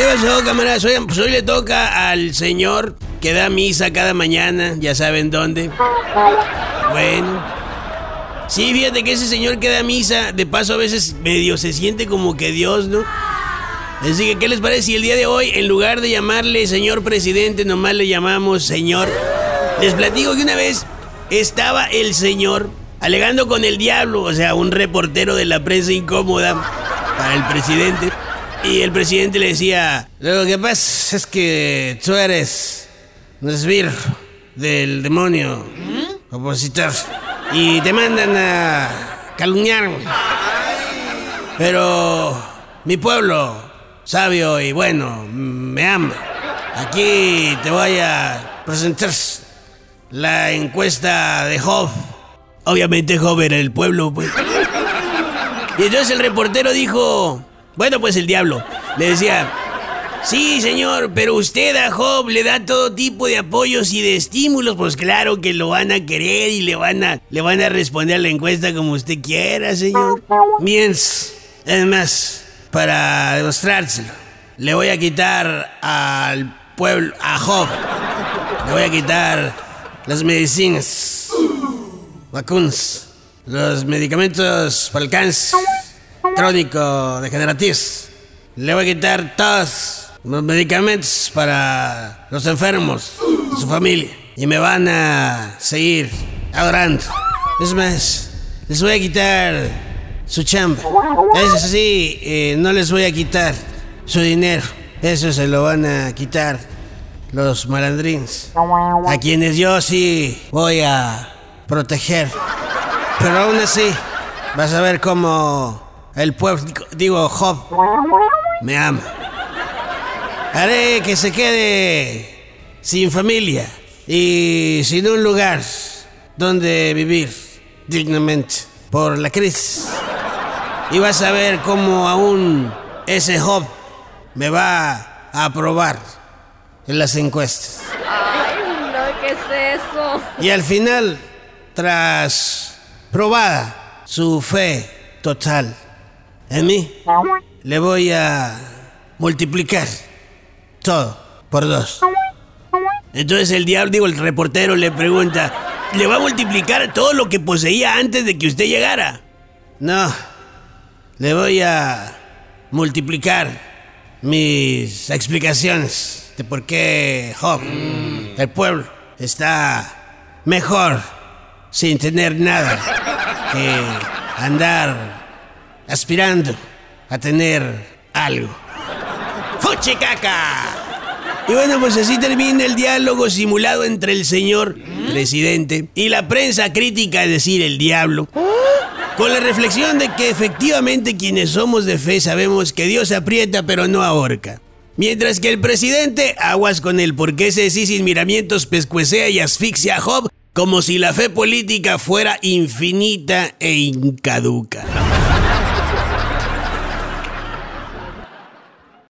¿Qué pasó, camarada? Hoy, pues hoy le toca al señor que da misa cada mañana, ya saben dónde. Bueno. Sí, fíjate que ese señor que da misa, de paso a veces medio se siente como que Dios, ¿no? Así que, ¿qué les parece si el día de hoy, en lugar de llamarle señor presidente, nomás le llamamos señor? Les platico que una vez estaba el señor alegando con el diablo, o sea, un reportero de la prensa incómoda para el presidente. Y el presidente le decía, lo que pasa es que tú eres un esbirro del demonio opositor y te mandan a calumniarme. Pero mi pueblo, sabio y bueno, me ama. Aquí te voy a presentar la encuesta de Job. Obviamente Job era el pueblo, pues. Y entonces el reportero dijo, bueno, pues el diablo, le decía, sí, señor, pero usted a Job le da todo tipo de apoyos y de estímulos, pues claro que lo van a querer y le van a, le van a responder la encuesta como usted quiera, señor. Bien, es más, para demostrárselo, le voy a quitar al pueblo, a Job, le voy a quitar las medicinas, vacunas, los medicamentos para el cáncer crónico degenerativos. Le voy a quitar todos los medicamentos para los enfermos de su familia y me van a seguir adorando. Es más, les voy a quitar su chamba. Eso sí, eh, no les voy a quitar su dinero. Eso se lo van a quitar los malandrines. A quienes yo sí voy a proteger. Pero aún así, vas a ver cómo el pueblo, digo, Job, me ama. Haré que se quede sin familia y sin un lugar donde vivir dignamente por la crisis. Y vas a ver cómo aún ese Job me va a aprobar en las encuestas. Ay, no, ¿qué es eso? Y al final, tras probada su fe total en mí, le voy a multiplicar todo por dos. Entonces el diablo, digo, el reportero le pregunta, ¿le va a multiplicar todo lo que poseía antes de que usted llegara? No, le voy a multiplicar mis explicaciones de por qué Job, el pueblo, está mejor sin tener nada que andar aspirando a tener algo. ¡Fuchi caca! Y bueno, pues así termina el diálogo simulado entre el señor presidente y la prensa crítica, es decir, el diablo. Con la reflexión de que efectivamente quienes somos de fe sabemos que Dios aprieta pero no ahorca. Mientras que el presidente, aguas con él, porque ese sí sin miramientos pescuecea y asfixia a Job como si la fe política fuera infinita e incaduca.